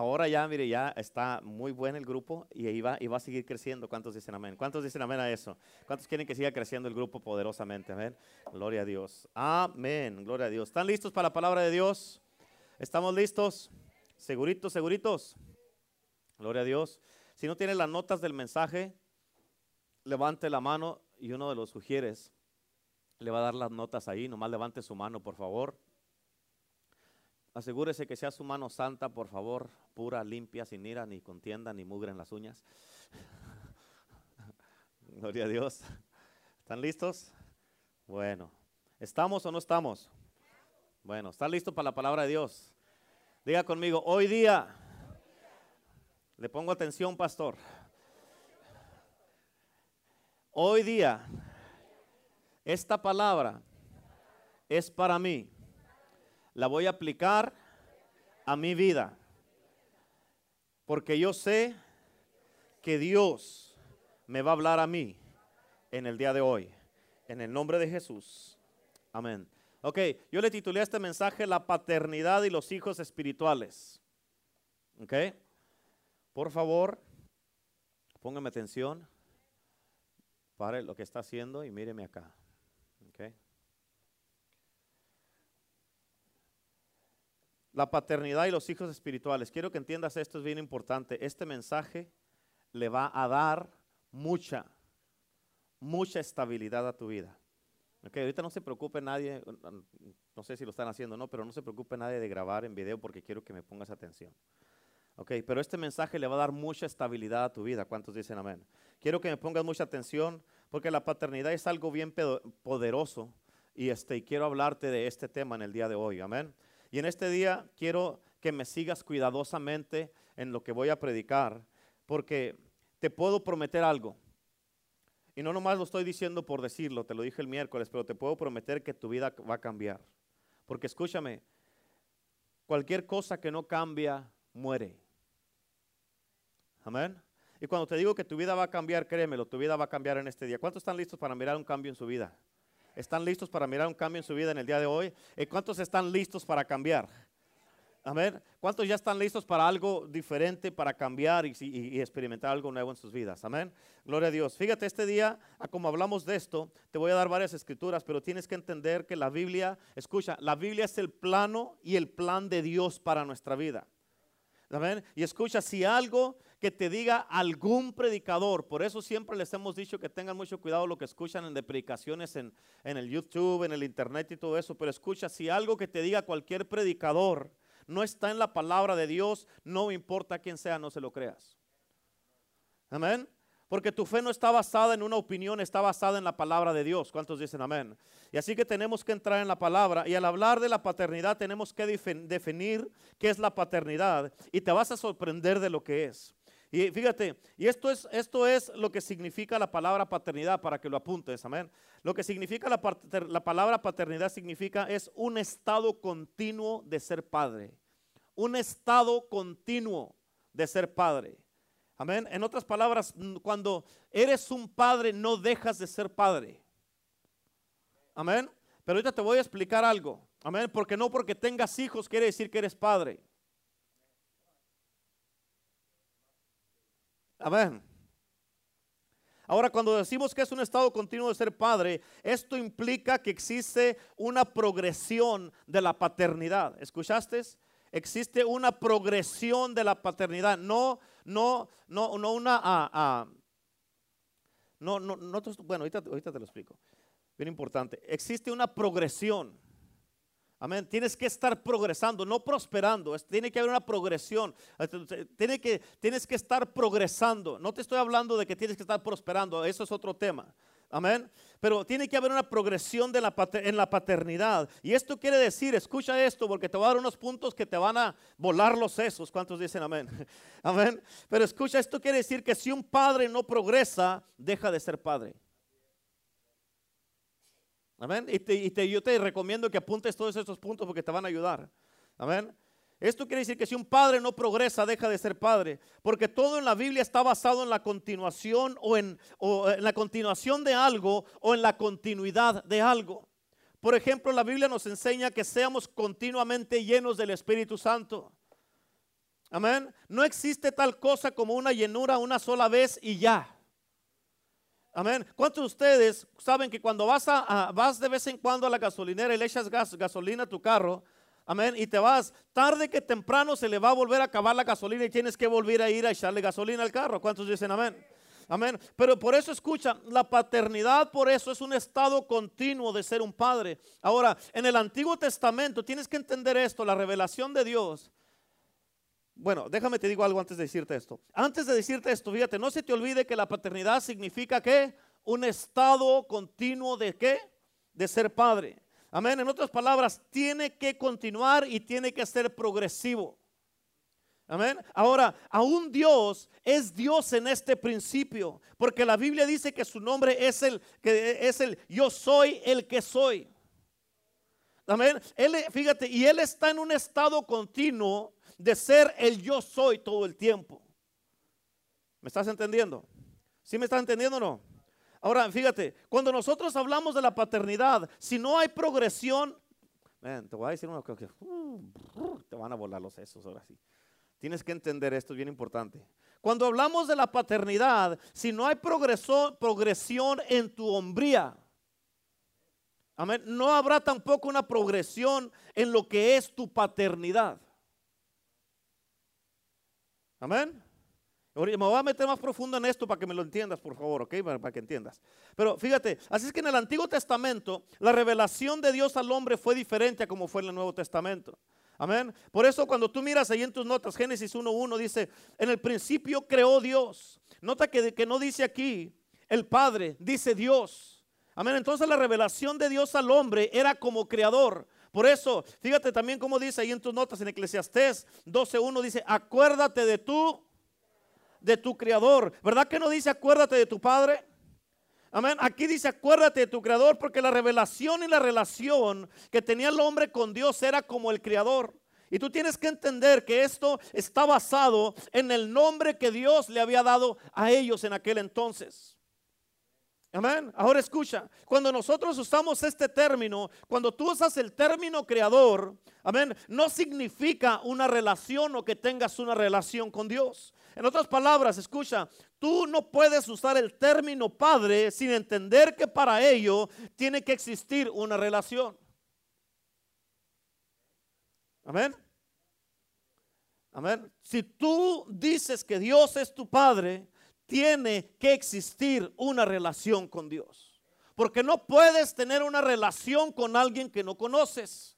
ahora ya, mire, ya está muy bueno el grupo y iba, va a seguir creciendo. ¿Cuántos dicen amén? ¿Cuántos dicen amén a eso? ¿Cuántos quieren que siga creciendo el grupo poderosamente? Amén. Gloria a Dios. Amén. Gloria a Dios. ¿Están listos para la palabra de Dios? ¿Estamos listos? ¿Seguritos, seguritos? Gloria a Dios. Si no tiene las notas del mensaje, levante la mano y uno de los sugieres le va a dar las notas ahí. Nomás levante su mano, por favor. Asegúrese que sea su mano santa, por favor, pura, limpia, sin ira, ni contienda, ni mugre en las uñas. Gloria a Dios. ¿Están listos? Bueno, ¿estamos o no estamos? Bueno, ¿están listos para la palabra de Dios? Diga conmigo, hoy día, le pongo atención, pastor. Hoy día, esta palabra es para mí la voy a aplicar a mi vida. Porque yo sé que Dios me va a hablar a mí en el día de hoy. En el nombre de Jesús. Amén. Ok, yo le titulé a este mensaje La paternidad y los hijos espirituales. Ok, por favor, póngame atención. Pare lo que está haciendo y míreme acá. Okay. La paternidad y los hijos espirituales. Quiero que entiendas esto, es bien importante. Este mensaje le va a dar mucha, mucha estabilidad a tu vida. Okay, ahorita no se preocupe nadie, no sé si lo están haciendo o no, pero no se preocupe nadie de grabar en video porque quiero que me pongas atención. Ok, pero este mensaje le va a dar mucha estabilidad a tu vida. ¿Cuántos dicen amén? Quiero que me pongas mucha atención porque la paternidad es algo bien poderoso y, este, y quiero hablarte de este tema en el día de hoy. Amén. Y en este día quiero que me sigas cuidadosamente en lo que voy a predicar, porque te puedo prometer algo. Y no nomás lo estoy diciendo por decirlo, te lo dije el miércoles, pero te puedo prometer que tu vida va a cambiar. Porque escúchame, cualquier cosa que no cambia, muere. Amén. Y cuando te digo que tu vida va a cambiar, créemelo, tu vida va a cambiar en este día. ¿Cuántos están listos para mirar un cambio en su vida? ¿Están listos para mirar un cambio en su vida en el día de hoy? ¿Y cuántos están listos para cambiar? Amén. ¿Cuántos ya están listos para algo diferente, para cambiar y, experimentar algo nuevo en sus vidas? Amén. Gloria a Dios. Fíjate, este día, como hablamos de esto, te voy a dar varias escrituras, pero tienes que entender que la Biblia, escucha, la Biblia es el plano y el plan de Dios para nuestra vida. Amén. Y escucha, si algo que te diga algún predicador. Por eso siempre les hemos dicho que tengan mucho cuidado lo que escuchan en de predicaciones en, en el YouTube, en el Internet y todo eso. Pero escucha, si algo que te diga cualquier predicador no está en la palabra de Dios, no importa quién sea, no se lo creas. Amén. Porque tu fe no está basada en una opinión, está basada en la palabra de Dios. ¿Cuántos dicen amén? Y así que tenemos que entrar en la palabra. Y al hablar de la paternidad tenemos que definir qué es la paternidad. Y te vas a sorprender de lo que es. Y fíjate, y esto es, esto es lo que significa la palabra paternidad, para que lo apuntes, amén. Lo que significa la, la palabra paternidad significa es un estado continuo de ser padre. Un estado continuo de ser padre. Amén. En otras palabras, cuando eres un padre, no dejas de ser padre. Amén. Pero ahorita te voy a explicar algo. Amén. Porque no porque tengas hijos quiere decir que eres padre. Amén. Ahora, cuando decimos que es un estado continuo de ser padre, esto implica que existe una progresión de la paternidad. ¿Escuchaste? Existe una progresión de la paternidad, no, no, no, no una, ah, ah, no, no, no, bueno, ahorita, ahorita te lo explico. Bien importante. Existe una progresión. Amén. Tienes que estar progresando, no prosperando. Tiene que haber una progresión. Que, tienes que estar progresando. No te estoy hablando de que tienes que estar prosperando. Eso es otro tema. Amén. Pero tiene que haber una progresión de la, en la paternidad. Y esto quiere decir, escucha esto, porque te voy a dar unos puntos que te van a volar los sesos. ¿Cuántos dicen amén? Amén. Pero escucha, esto quiere decir que si un padre no progresa, deja de ser padre. Amén. Y, yo te recomiendo que apuntes todos estos puntos porque te van a ayudar. Amén. Esto quiere decir que si un padre no progresa, deja de ser padre. Porque todo en la Biblia está basado en la continuación o en, en la continuación de algo o en la continuidad de algo. Por ejemplo, la Biblia nos enseña que seamos continuamente llenos del Espíritu Santo. Amén. No existe tal cosa como una llenura una sola vez y ya. Amén. ¿Cuántos de ustedes saben que cuando vas, a, vas de vez en cuando a la gasolinera y le echas gas, gasolina a tu carro, amén, y te vas, tarde que temprano se le va a volver a acabar la gasolina y tienes que volver a ir a echarle gasolina al carro? ¿Cuántos dicen amén? Amén. Pero por eso escucha, la paternidad por eso es un estado continuo de ser un padre. Ahora, en el Antiguo Testamento tienes que entender esto, la revelación de Dios bueno, déjame te digo algo antes de decirte esto. Antes de decirte esto, fíjate, no se te olvide que la paternidad significa que un estado continuo de qué? De ser padre. Amén. En otras palabras, tiene que continuar y tiene que ser progresivo. Amén. Ahora, aún Dios es Dios en este principio, porque la Biblia dice que su nombre es el que es el yo soy el que soy. Amén. Él, fíjate, y él está en un estado continuo de ser el yo soy todo el tiempo. ¿Me estás entendiendo? ¿Sí me estás entendiendo o no? Ahora, fíjate, cuando nosotros hablamos de la paternidad, si no hay progresión, te voy a decir una cosa que uh, te van a volar los sesos ahora sí. Tienes que entender esto, es bien importante. Cuando hablamos de la paternidad, si no hay progresión en tu hombría, no habrá tampoco una progresión en lo que es tu paternidad. Amén. Me voy a meter más profundo en esto para que me lo entiendas, por favor, ¿ok? Para, que entiendas. Pero fíjate, así es que en el Antiguo Testamento la revelación de Dios al hombre fue diferente a como fue en el Nuevo Testamento. Amén. Por eso cuando tú miras ahí en tus notas, Génesis 1.1 dice, en el principio creó Dios. Nota que, que no dice aquí el Padre, dice Dios. Amén. Entonces la revelación de Dios al hombre era como creador. Por eso, fíjate también cómo dice ahí en tus notas en Eclesiastés 12.1 dice, acuérdate de tú, de tu creador. ¿Verdad que no dice acuérdate de tu padre? Amén. Aquí dice acuérdate de tu creador porque la revelación y la relación que tenía el hombre con Dios era como el creador. Y tú tienes que entender que esto está basado en el nombre que Dios le había dado a ellos en aquel entonces. Amén. Ahora escucha, cuando nosotros usamos este término, cuando tú usas el término creador, amén, no significa una relación o que tengas una relación con Dios. En otras palabras, escucha, tú no puedes usar el término padre sin entender que para ello tiene que existir una relación. Amén. Amén. Si tú dices que Dios es tu padre, tiene que existir una relación con Dios. Porque no puedes tener una relación con alguien que no conoces.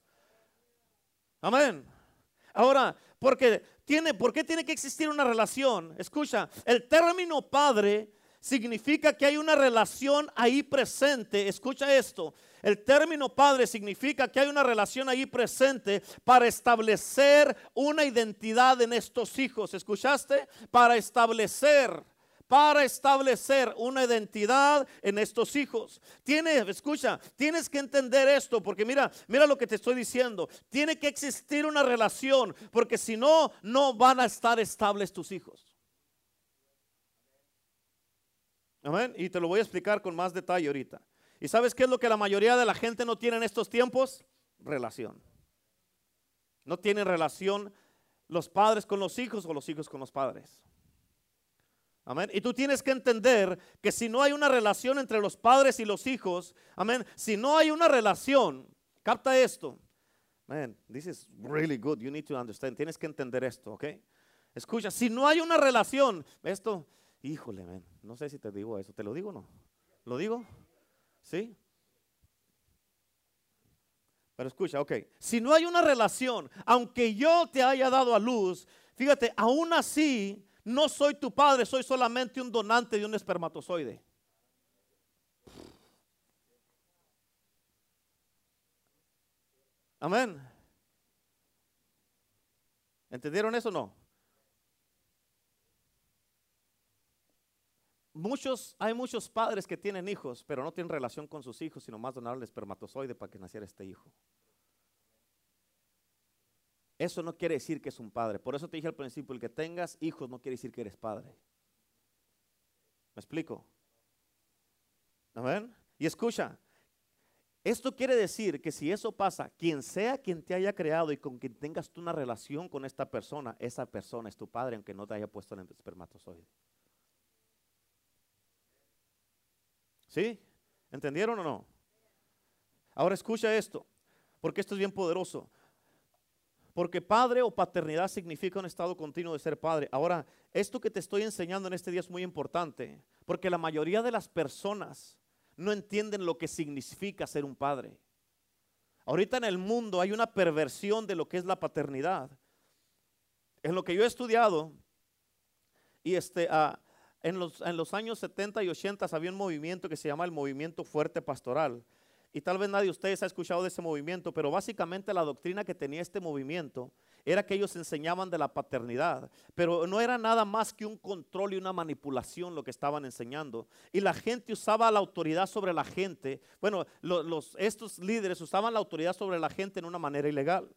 Amén. Ahora, porque tiene, ¿por qué tiene que existir una relación? Escucha, el término padre significa que hay una relación ahí presente. Escucha esto. El término padre significa que hay una relación ahí presente para establecer una identidad en estos hijos. ¿Escuchaste? Para establecer para establecer una identidad en estos hijos. Tienes, escucha, tienes que entender esto porque mira, mira lo que te estoy diciendo. Tiene que existir una relación porque si no, no van a estar estables tus hijos. Amén. Y te lo voy a explicar con más detalle ahorita. ¿Y sabes qué es lo que la mayoría de la gente no tiene en estos tiempos? Relación. No tienen relación los padres con los hijos o los hijos con los padres. Amén. Y tú tienes que entender que si no hay una relación entre los padres y los hijos, amén, si no hay una relación, capta esto. Man, this is really good. You need to understand. Tienes que entender esto, ¿ok? Escucha, si no hay una relación, esto, híjole, man, no sé si te digo eso. ¿Te lo digo o no? ¿Lo digo? ¿Sí? Pero escucha, ok. Si no hay una relación, aunque yo te haya dado a luz, fíjate, aún así no soy tu padre, soy solamente un donante de un espermatozoide. Amén. ¿Entendieron eso o no? Muchos, hay muchos padres que tienen hijos, pero no tienen relación con sus hijos, sino más donaron el espermatozoide para que naciera este hijo. Eso no quiere decir que es un padre. Por eso te dije al principio, el que tengas hijos no quiere decir que eres padre. ¿Me explico? Amén. Y escucha, Esto quiere decir que si eso pasa, quien sea quien te haya creado y con quien tengas tú una relación con esta persona, esa persona es tu padre, aunque no te haya puesto el espermatozoide. ¿Sí? ¿Entendieron o no? Ahora escucha esto, porque esto es bien poderoso. Porque padre o paternidad significa un estado continuo de ser padre. Ahora, esto que te estoy enseñando en este día es muy importante, porque la mayoría de las personas no entienden lo que significa ser un padre. Ahorita en el mundo hay una perversión de lo que es la paternidad. En lo que yo he estudiado, y este, ah, en, los, en los años 70 y 80 había un movimiento que se llama el movimiento fuerte pastoral y tal vez nadie de ustedes ha escuchado de ese movimiento, pero básicamente la doctrina que tenía este movimiento era que ellos enseñaban de la paternidad, pero no era nada más que un control y una manipulación lo que estaban enseñando. Y la gente usaba la autoridad sobre la gente. Bueno, estos líderes usaban la autoridad sobre la gente en una manera ilegal.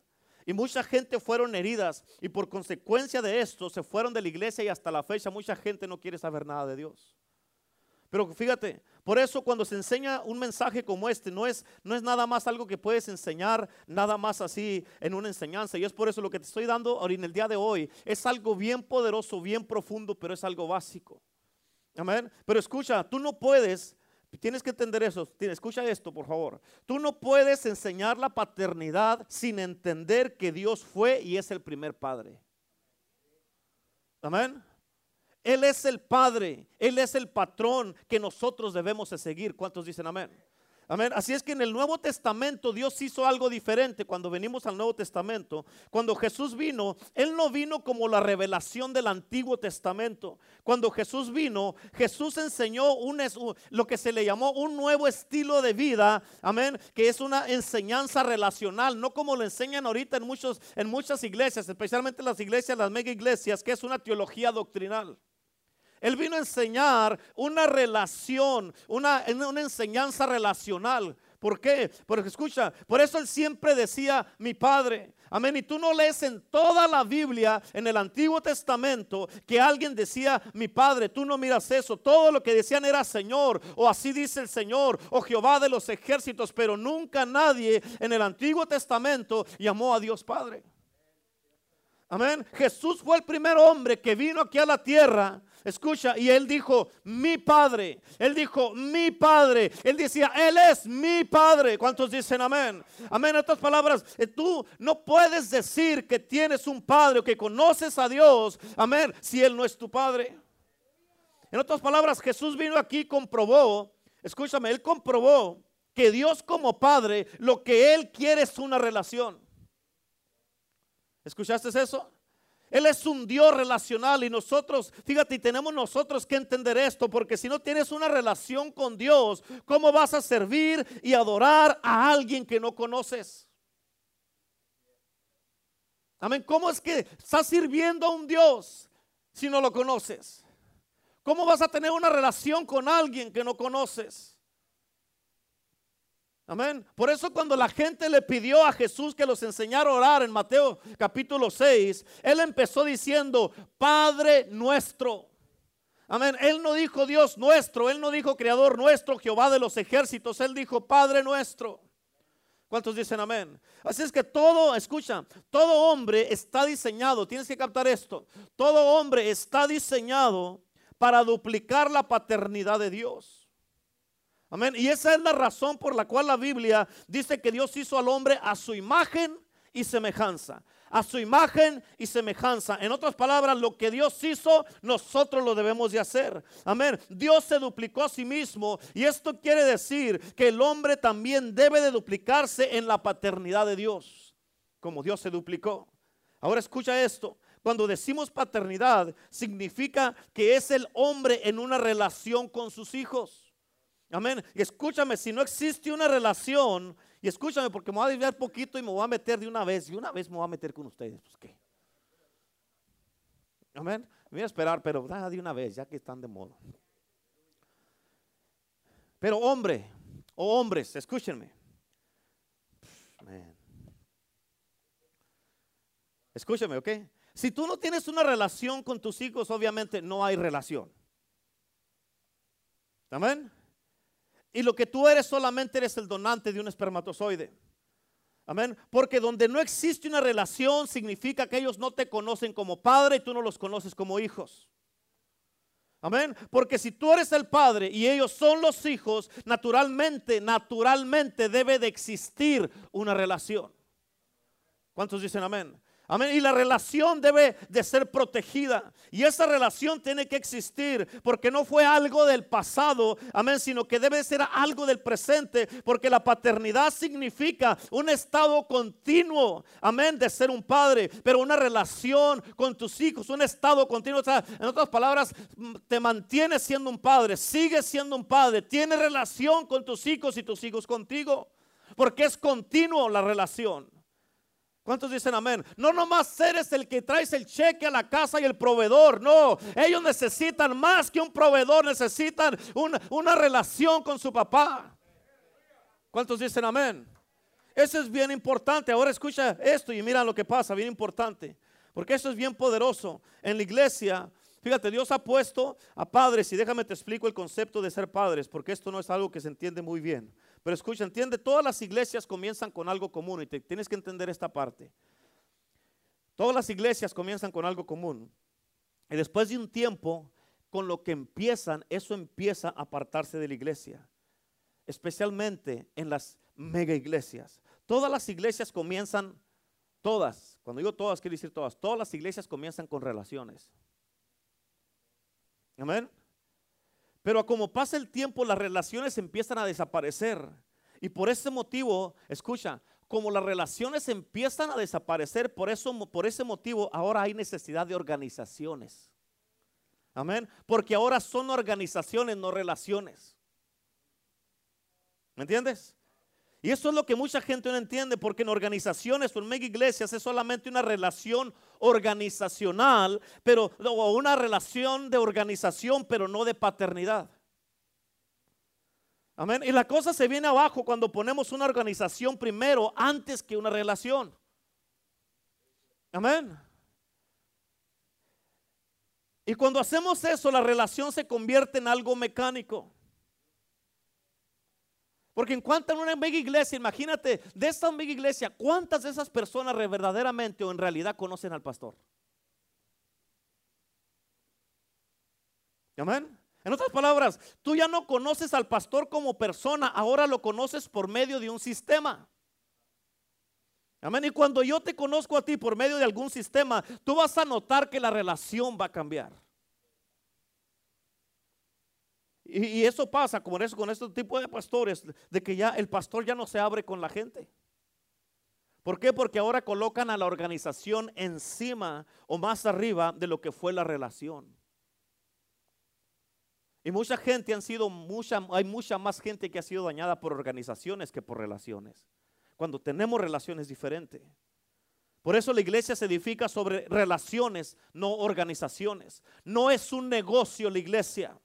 Y mucha gente fueron heridas y por consecuencia de esto se fueron de la iglesia y hasta la fecha mucha gente no quiere saber nada de Dios. Pero fíjate, por eso cuando se enseña un mensaje como este, no es, no es nada más algo que puedes enseñar, nada más así en una enseñanza. Y es por eso lo que te estoy dando ahora en el día de hoy es algo bien poderoso, bien profundo, pero es algo básico. Amén. Pero escucha, tú no puedes, tienes que entender eso. Escucha esto, por favor. Tú no puedes enseñar la paternidad sin entender que Dios fue y es el primer padre. Amén. Él es el Padre, Él es el patrón que nosotros debemos de seguir. ¿Cuántos dicen amén? Amén. Así es que en el Nuevo Testamento Dios hizo algo diferente cuando venimos al Nuevo Testamento. Cuando Jesús vino, Él no vino como la revelación del Antiguo Testamento. Cuando Jesús vino, Jesús enseñó un, lo que se le llamó un nuevo estilo de vida. Amén. Que es una enseñanza relacional, no como lo enseñan ahorita en, muchos, en muchas iglesias, especialmente las iglesias, las mega iglesias, que es una teología doctrinal. Él vino a enseñar una relación, una, una enseñanza relacional. ¿Por qué? Porque escucha, por eso él siempre decía mi padre. Amén. Y tú no lees en toda la Biblia, en el Antiguo Testamento, que alguien decía mi padre. Tú no miras eso. Todo lo que decían era Señor, o así dice el Señor, o Jehová de los ejércitos. Pero nunca nadie en el Antiguo Testamento llamó a Dios Padre. Amén. Jesús fue el primer hombre que vino aquí a la tierra Escucha, y él dijo, mi padre. Él dijo, mi padre. Él decía, él es mi padre. ¿Cuántos dicen amén? Amén. En otras palabras, eh, tú no puedes decir que tienes un padre o que conoces a Dios. Amén. Si él no es tu padre. En otras palabras, Jesús vino aquí y comprobó, escúchame, él comprobó que Dios como padre, lo que él quiere es una relación. ¿Escuchaste eso? Él es un Dios relacional y nosotros, fíjate, tenemos nosotros que entender esto, porque si no tienes una relación con Dios, ¿cómo vas a servir y adorar a alguien que no conoces? Amén. ¿Cómo es que estás sirviendo a un Dios si no lo conoces? ¿Cómo vas a tener una relación con alguien que no conoces? Amén. Por eso cuando la gente le pidió a Jesús que los enseñara a orar en Mateo capítulo 6, él empezó diciendo, Padre nuestro. Amén. Él no dijo Dios nuestro, él no dijo Creador nuestro, Jehová de los ejércitos, él dijo Padre nuestro. ¿Cuántos dicen amén? Así es que todo, escucha, todo hombre está diseñado, tienes que captar esto, todo hombre está diseñado para duplicar la paternidad de Dios. Amén. Y esa es la razón por la cual la Biblia dice que Dios hizo al hombre a su imagen y semejanza. A su imagen y semejanza. En otras palabras, lo que Dios hizo, nosotros lo debemos de hacer. Amén. Dios se duplicó a sí mismo. Y esto quiere decir que el hombre también debe de duplicarse en la paternidad de Dios. Como Dios se duplicó. Ahora escucha esto. Cuando decimos paternidad, significa que es el hombre en una relación con sus hijos. Amén. Y escúchame, si no existe una relación, y escúchame porque me voy a desviar poquito y me voy a meter de una vez, y una vez me voy a meter con ustedes, pues qué. Amén. Me voy a esperar, pero ah, de una vez, ya que están de modo. Pero hombre, o hombres, escúchenme. Amén. Escúchame, ¿ok? Si tú no tienes una relación con tus hijos, obviamente no hay relación. Amén. Y lo que tú eres solamente eres el donante de un espermatozoide. Amén. Porque donde no existe una relación significa que ellos no te conocen como padre y tú no los conoces como hijos. Amén. Porque si tú eres el padre y ellos son los hijos, naturalmente, naturalmente debe de existir una relación. ¿Cuántos dicen amén? Amén. Y la relación debe de ser protegida. Y esa relación tiene que existir porque no fue algo del pasado, amén, sino que debe ser algo del presente. Porque la paternidad significa un estado continuo, amén, de ser un padre, pero una relación con tus hijos, un estado continuo. En otras palabras, te mantienes siendo un padre, sigues siendo un padre, tienes relación con tus hijos y tus hijos contigo. Porque es continuo la relación. ¿Cuántos dicen amén? No nomás eres el que traes el cheque a la casa y el proveedor. No, ellos necesitan más que un proveedor, necesitan una, una relación con su papá. ¿Cuántos dicen amén? Eso es bien importante. Ahora escucha esto y mira lo que pasa, bien importante. Porque eso es bien poderoso. En la iglesia, fíjate, Dios ha puesto a padres y déjame te explico el concepto de ser padres, porque esto no es algo que se entiende muy bien. Pero escucha, entiende, todas las iglesias comienzan con algo común y te, tienes que entender esta parte. Todas las iglesias comienzan con algo común. Y después de un tiempo, con lo que empiezan, eso empieza a apartarse de la iglesia. Especialmente en las mega iglesias. Todas las iglesias comienzan, todas, cuando digo todas, quiero decir todas, todas las iglesias comienzan con relaciones. Amén. Pero como pasa el tiempo, las relaciones empiezan a desaparecer. Y por ese motivo, escucha, como las relaciones empiezan a desaparecer, por, eso, por ese motivo ahora hay necesidad de organizaciones. Amén. Porque ahora son organizaciones, no relaciones. ¿Me entiendes? Y eso es lo que mucha gente no entiende, porque en organizaciones o en mega iglesias es solamente una relación organizacional, pero o una relación de organización, pero no de paternidad. Amén. Y la cosa se viene abajo cuando ponemos una organización primero antes que una relación. Amén. Y cuando hacemos eso, la relación se convierte en algo mecánico. Porque en cuanto a una mega iglesia, imagínate, de esta mega iglesia, ¿cuántas de esas personas verdaderamente o en realidad conocen al pastor? Amén. En otras palabras, tú ya no conoces al pastor como persona, ahora lo conoces por medio de un sistema. Amén. Y cuando yo te conozco a ti por medio de algún sistema, tú vas a notar que la relación va a cambiar. Y, eso pasa como eso, con este tipo de pastores, de que ya el pastor ya no se abre con la gente. ¿Por qué? Porque ahora colocan a la organización encima o más arriba de lo que fue la relación. Y mucha gente han sido, mucha, hay mucha más gente que ha sido dañada por organizaciones que por relaciones. Cuando tenemos relaciones diferentes. Por eso la iglesia se edifica sobre relaciones, no organizaciones. No es un negocio la iglesia.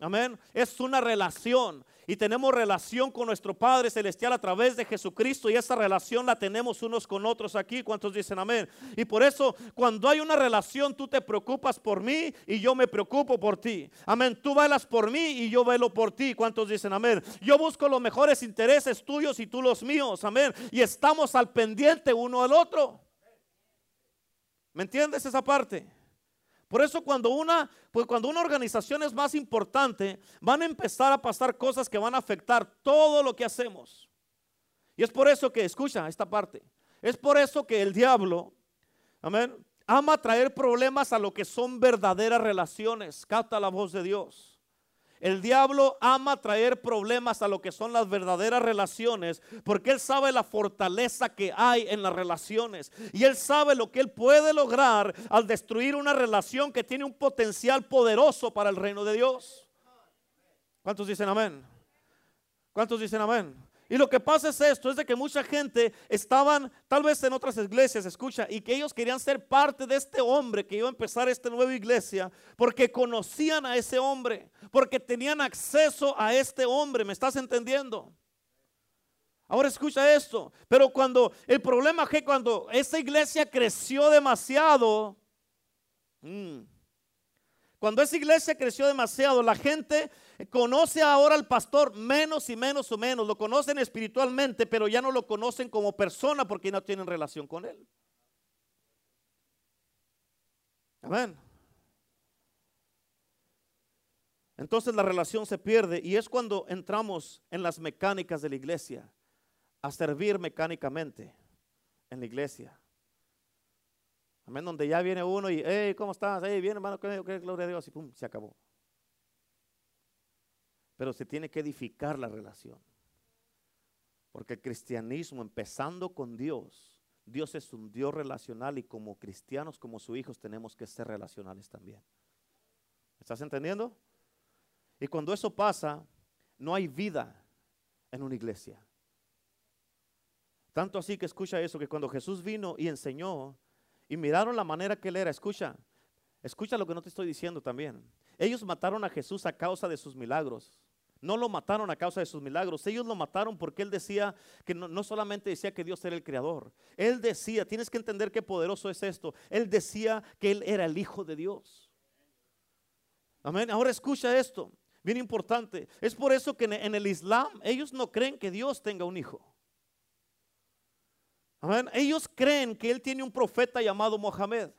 Amén. Es una relación. Y tenemos relación con nuestro Padre Celestial a través de Jesucristo. Y esa relación la tenemos unos con otros aquí. ¿Cuántos dicen amén? Y por eso cuando hay una relación, tú te preocupas por mí y yo me preocupo por ti. Amén. Tú velas por mí y yo velo por ti. ¿Cuántos dicen amén? Yo busco los mejores intereses tuyos y tú los míos. Amén. Y estamos al pendiente uno al otro. ¿Me entiendes esa parte? Por eso cuando una, pues cuando una organización es más importante, van a empezar a pasar cosas que van a afectar todo lo que hacemos. Y es por eso que, escucha esta parte, es por eso que el diablo, amén, ama traer problemas a lo que son verdaderas relaciones. Capta la voz de Dios. El diablo ama traer problemas a lo que son las verdaderas relaciones, porque él sabe la fortaleza que hay en las relaciones. Y él sabe lo que él puede lograr al destruir una relación que tiene un potencial poderoso para el reino de Dios. ¿Cuántos dicen amén? ¿Cuántos dicen amén? Y lo que pasa es esto, es de que mucha gente estaban tal vez en otras iglesias, escucha, y que ellos querían ser parte de este hombre que iba a empezar esta nueva iglesia, porque conocían a ese hombre, porque tenían acceso a este hombre, ¿me estás entendiendo? Ahora escucha esto, pero cuando el problema es que cuando esa iglesia creció demasiado, mm, Cuando esa iglesia creció demasiado, la gente conoce ahora al pastor menos y menos o menos. Lo conocen espiritualmente, pero ya no lo conocen como persona porque no tienen relación con él. Amén. Entonces la relación se pierde y es cuando entramos en las mecánicas de la iglesia, a servir mecánicamente en la iglesia. Amén, donde ya viene uno y, hey, ¿cómo estás? Hey, viene hermano, que gloria a Dios y pum, se acabó. Pero se tiene que edificar la relación. Porque el cristianismo, empezando con Dios, Dios es un Dios relacional y como cristianos, como sus hijos, tenemos que ser relacionales también. ¿Estás entendiendo? Y cuando eso pasa, no hay vida en una iglesia. Tanto así que escucha eso, que cuando Jesús vino y enseñó y miraron la manera que él era, escucha, escucha lo que no te estoy diciendo también. Ellos mataron a Jesús a causa de sus milagros. No lo mataron a causa de sus milagros. Ellos lo mataron porque él decía que no, no, solamente decía que Dios era el creador. Él decía, tienes que entender qué poderoso es esto. Él decía que él era el Hijo de Dios. Amén. Ahora escucha esto. Bien importante. Es por eso que en el Islam ellos no creen que Dios tenga un hijo. Amén. Ellos creen que él tiene un profeta llamado Mohamed.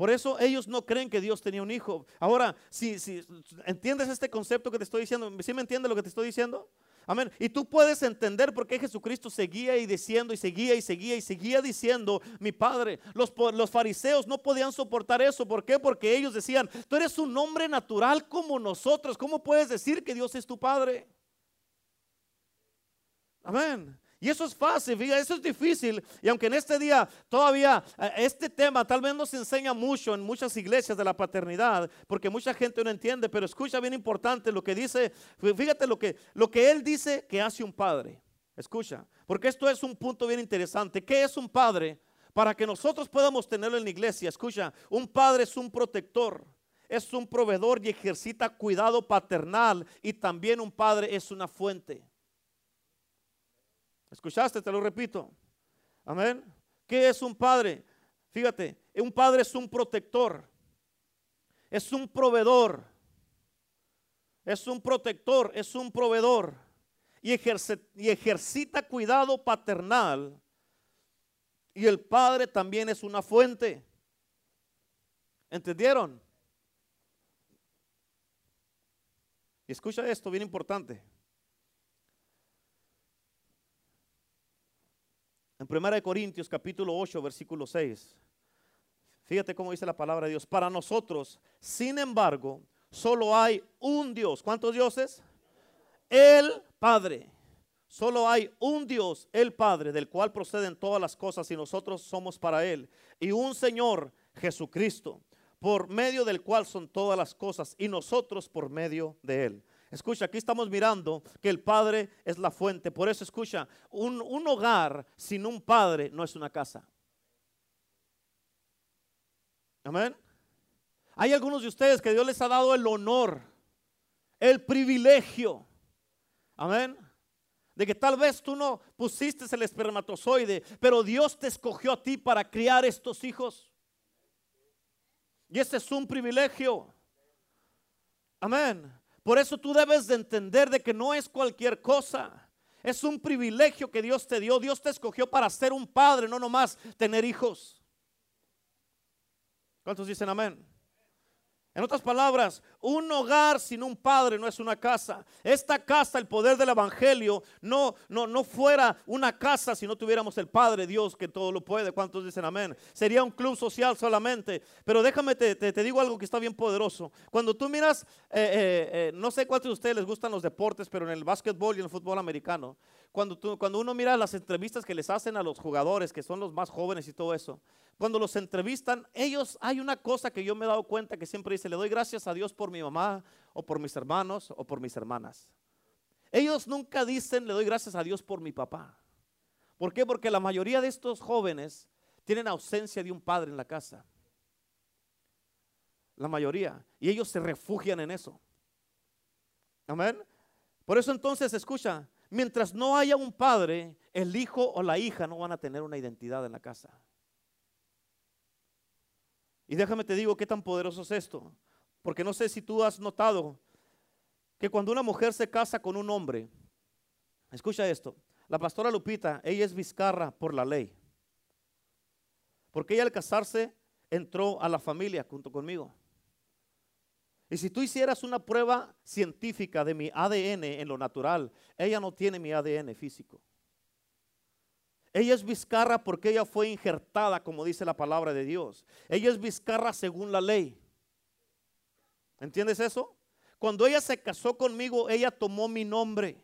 Por eso ellos no creen que Dios tenía un hijo. Ahora, si, si entiendes este concepto que te estoy diciendo, ¿sí me entiendes lo que te estoy diciendo? Amén. Y tú puedes entender por qué Jesucristo seguía y diciendo y seguía y seguía y seguía diciendo, mi Padre, los, los fariseos no podían soportar eso. ¿Por qué? Porque ellos decían, tú eres un hombre natural como nosotros. ¿Cómo puedes decir que Dios es tu Padre? Amén. Y eso es fácil, eso es difícil. Y aunque en este día todavía eh, este tema tal vez no se enseña mucho en muchas iglesias de la paternidad, porque mucha gente no entiende, pero escucha bien importante lo que dice, fíjate lo que, lo que él dice que hace un padre. Escucha, porque esto es un punto bien interesante. ¿Qué es un padre? Para que nosotros podamos tenerlo en la iglesia, escucha, un padre es un protector, es un proveedor y ejercita cuidado paternal y también un padre es una fuente. ¿Escuchaste? Te lo repito. Amén. ¿Qué es un padre? Fíjate, un padre es un protector. Es un proveedor. Es un protector, es un proveedor. Y, y ejercita cuidado paternal. Y el padre también es una fuente. ¿Entendieron? Y escucha esto, bien importante. En 1 Corintios capítulo 8, versículo 6. Fíjate cómo dice la palabra de Dios. Para nosotros, sin embargo, solo hay un Dios. ¿Cuántos dioses? El Padre. Solo hay un Dios, el Padre, del cual proceden todas las cosas y nosotros somos para Él. Y un Señor, Jesucristo, por medio del cual son todas las cosas y nosotros por medio de Él. Escucha, aquí estamos mirando que el Padre es la fuente. Por eso escucha, un, hogar sin un Padre no es una casa. Amén. Hay algunos de ustedes que Dios les ha dado el honor, el privilegio. Amén. De que tal vez tú no pusiste el espermatozoide, pero Dios te escogió a ti para criar estos hijos. Y ese es un privilegio. Amén. Por eso tú debes de entender de que no es cualquier cosa. Es un privilegio que Dios te dio. Dios te escogió para ser un padre, no nomás tener hijos. ¿Cuántos dicen amén? En otras palabras, un hogar sin un padre no es una casa. Esta casa, el poder del evangelio, no, no, no fuera una casa si no tuviéramos el Padre Dios que todo lo puede. ¿Cuántos dicen amén? Sería un club social solamente. Pero déjame, te, te, digo algo que está bien poderoso. Cuando tú miras, eh, eh, eh, no sé cuántos de ustedes les gustan los deportes, pero en el básquetbol y en el fútbol americano, cuando, uno mira las entrevistas que les hacen a los jugadores, que son los más jóvenes y todo eso, cuando los entrevistan, ellos, hay una cosa que yo me he dado cuenta que siempre dice, le doy gracias a Dios por mi mamá o por mis hermanos o por mis hermanas. Ellos nunca dicen, le doy gracias a Dios por mi papá. ¿Por qué? Porque la mayoría de estos jóvenes tienen ausencia de un padre en la casa. La mayoría. Y ellos se refugian en eso. Amén. Por eso entonces, escucha, mientras no haya un padre, el hijo o la hija no van a tener una identidad en la casa. Y déjame te digo qué tan poderoso es esto. Porque no sé si tú has notado que cuando una mujer se casa con un hombre, escucha esto, la pastora Lupita, ella es Vizcarra por la ley. Porque ella al casarse entró a la familia junto conmigo. Y si tú hicieras una prueba científica de mi ADN en lo natural, ella no tiene mi ADN físico. Ella es Vizcarra porque ella fue injertada, como dice la palabra de Dios. Ella es Vizcarra según la ley. ¿Entiendes eso? Cuando ella se casó conmigo, ella tomó mi nombre.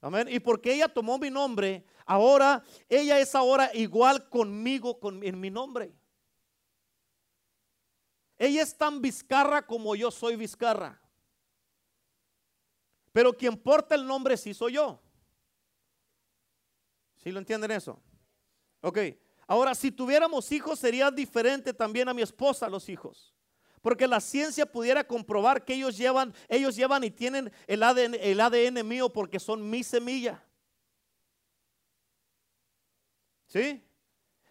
Amén. Y porque ella tomó mi nombre, ahora ella es ahora igual conmigo con, en mi nombre. Ella es tan Vizcarra como yo soy Vizcarra. Pero quien porta el nombre sí soy yo. ¿Sí lo entienden eso? Ok. Ahora, si tuviéramos hijos, sería diferente también a mi esposa los hijos. Porque la ciencia pudiera comprobar que ellos llevan, ellos llevan y tienen el ADN, el ADN mío porque son mi semilla. ¿Sí?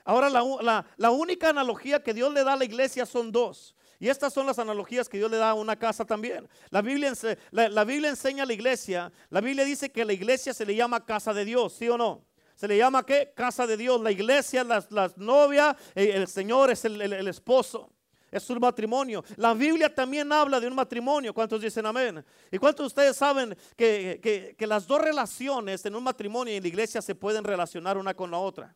Ahora la, la, única analogía que Dios le da a la iglesia son dos. Y estas son las analogías que Dios le da a una casa también. La Biblia, enseña a la iglesia, la Biblia dice que la iglesia se le llama casa de Dios, ¿sí o no? Se le llama qué? Casa de Dios. La iglesia, las, las novias, eh, el Señor es el esposo es un matrimonio. La Biblia también habla de un matrimonio. ¿Cuántos dicen amén? ¿Y cuántos de ustedes saben que, las dos relaciones en un matrimonio y en la iglesia se pueden relacionar una con la otra?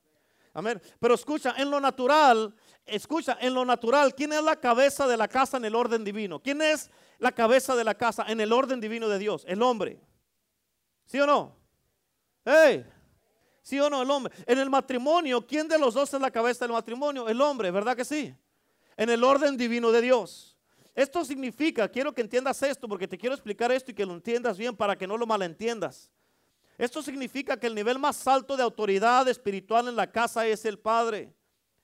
Amén. Pero escucha, en lo natural, escucha, en lo natural, ¿quién es la cabeza de la casa en el orden divino? ¿Quién es la cabeza de la casa en el orden divino de Dios? El hombre. ¿Sí o no? ¡Hey! ¿Sí o no? El hombre. En el matrimonio, ¿quién de los dos es la cabeza del matrimonio? El hombre, ¿verdad que sí? en el orden divino de Dios. Esto significa, quiero que entiendas esto, porque te quiero explicar esto y que lo entiendas bien para que no lo malentiendas. Esto significa que el nivel más alto de autoridad espiritual en la casa es el Padre,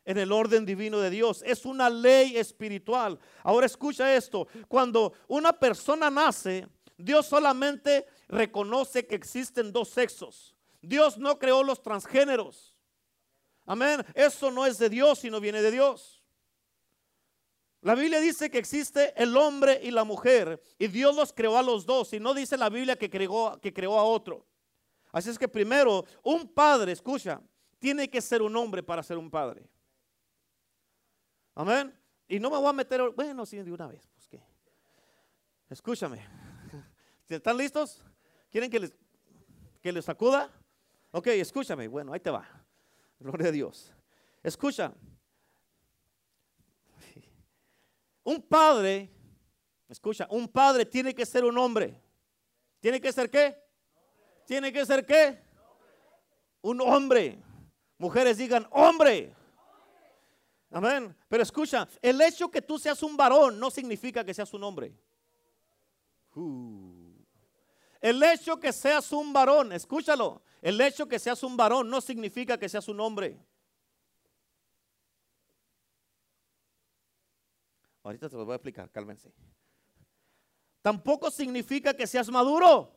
en el orden divino de Dios. Es una ley espiritual. Ahora escucha esto, cuando una persona nace, Dios solamente reconoce que existen dos sexos. Dios no creó los transgéneros. Amén. Eso no es de Dios, sino viene de Dios. La Biblia dice que existe el hombre y la mujer y Dios los creó a los dos y no dice la Biblia que creó, que creó a otro. Así es que primero, un padre, escucha, tiene que ser un hombre para ser un padre. Amén. Y no me voy a meter, bueno, sí, de una vez, pues qué. Escúchame. ¿Están listos? ¿Quieren que les, que les sacuda? Ok, escúchame. Bueno, ahí te va. Gloria a Dios. Escucha, Un padre, escucha, un padre tiene que ser un hombre. ¿Tiene que ser qué? ¿Tiene que ser qué? Un hombre. Mujeres digan, hombre. Amén. Pero escucha, el hecho que tú seas un varón no significa que seas un hombre. El hecho que seas un varón, escúchalo, el hecho que seas un varón no significa que seas un hombre. Ahorita te lo voy a explicar, cálmense. Tampoco significa que seas maduro.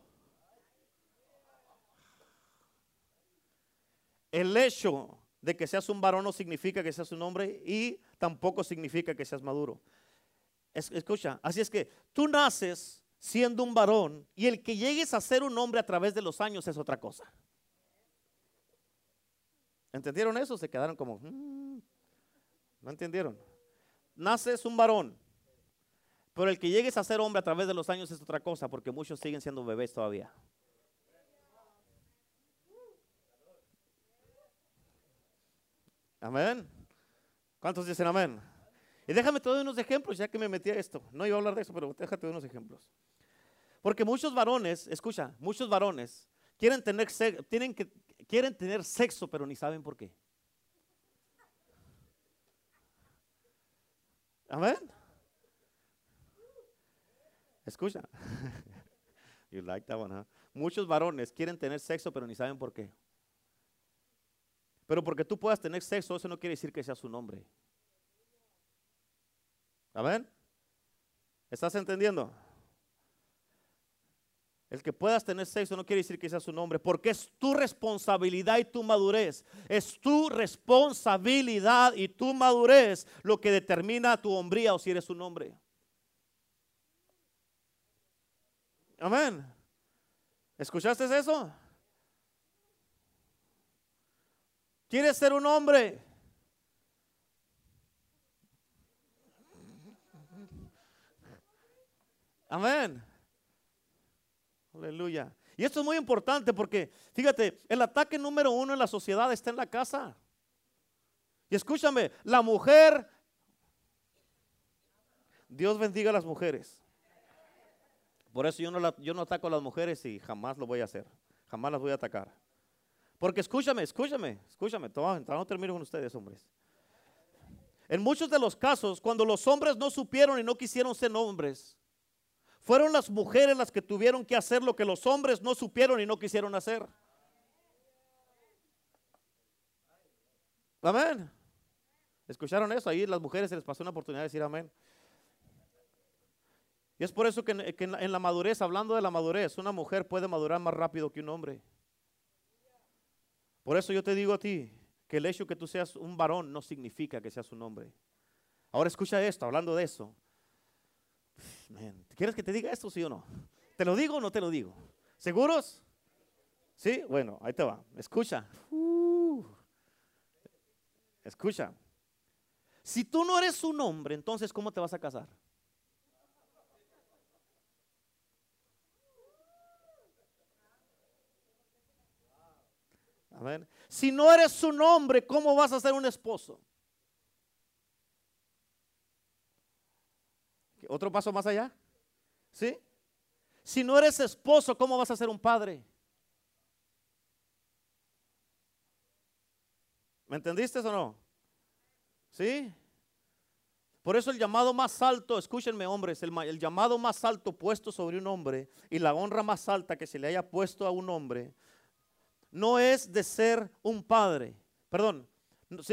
El hecho de que seas un varón no significa que seas un hombre y tampoco significa que seas maduro. escucha, así es que tú naces siendo un varón y el que llegues a ser un hombre a través de los años es otra cosa. ¿Entendieron eso? Se quedaron como, mm, ¿no entendieron? naces un varón, pero el que llegues a ser hombre a través de los años es otra cosa, porque muchos siguen siendo bebés todavía. Amén. ¿Cuántos dicen amén? Y déjame te doy unos ejemplos, ya que me metí a esto. No iba a hablar de eso, pero déjate unos ejemplos. Porque muchos varones, escucha, muchos varones quieren tener, tienen que, quieren tener sexo, pero ni saben por qué. Amén. Escucha. You like that one, huh? Muchos varones quieren tener sexo, pero ni saben por qué. Pero porque tú puedas tener sexo, eso no quiere decir que sea su nombre. Amén. ¿Estás entendiendo? El que puedas tener sexo no quiere decir que sea su nombre, porque es tu responsabilidad y tu madurez. Es tu responsabilidad y tu madurez lo que determina tu hombría o si eres un hombre. Amén. ¿Escuchaste eso? ¿Quieres ser un hombre? Amén. Aleluya. Y esto es muy importante porque, fíjate, el ataque número uno en la sociedad está en la casa. Y escúchame, la mujer, Dios bendiga a las mujeres. Por eso yo no, yo no ataco a las mujeres y jamás lo voy a hacer. Jamás las voy a atacar. Porque escúchame, escúchame, escúchame, no termino con ustedes, hombres. En muchos de los casos, cuando los hombres no supieron y no quisieron ser hombres, fueron las mujeres las que tuvieron que hacer lo que los hombres no supieron y no quisieron hacer. Amén. ¿Escucharon eso? Ahí las mujeres se les pasó una oportunidad de decir amén. Y es por eso que, en, la madurez, hablando de la madurez, una mujer puede madurar más rápido que un hombre. Por eso yo te digo a ti que el hecho que tú seas un varón no significa que seas un hombre. Ahora escucha esto, hablando de eso. ¿Quieres que te diga esto, sí o no? ¿Te lo digo o no te lo digo? ¿Seguros? Sí, bueno, ahí te va. Escucha. Uh. escucha. Si tú no eres un hombre, entonces ¿cómo te vas a casar? Si no eres un hombre, ¿cómo vas a ser un esposo? Otro paso más allá. ¿Sí? Si no eres esposo, ¿cómo vas a ser un padre? ¿Me entendiste o no? ¿Sí? Por eso el llamado más alto, escúchenme hombres, el, el, llamado más alto puesto sobre un hombre y la honra más alta que se le haya puesto a un hombre, no es de ser un padre, perdón,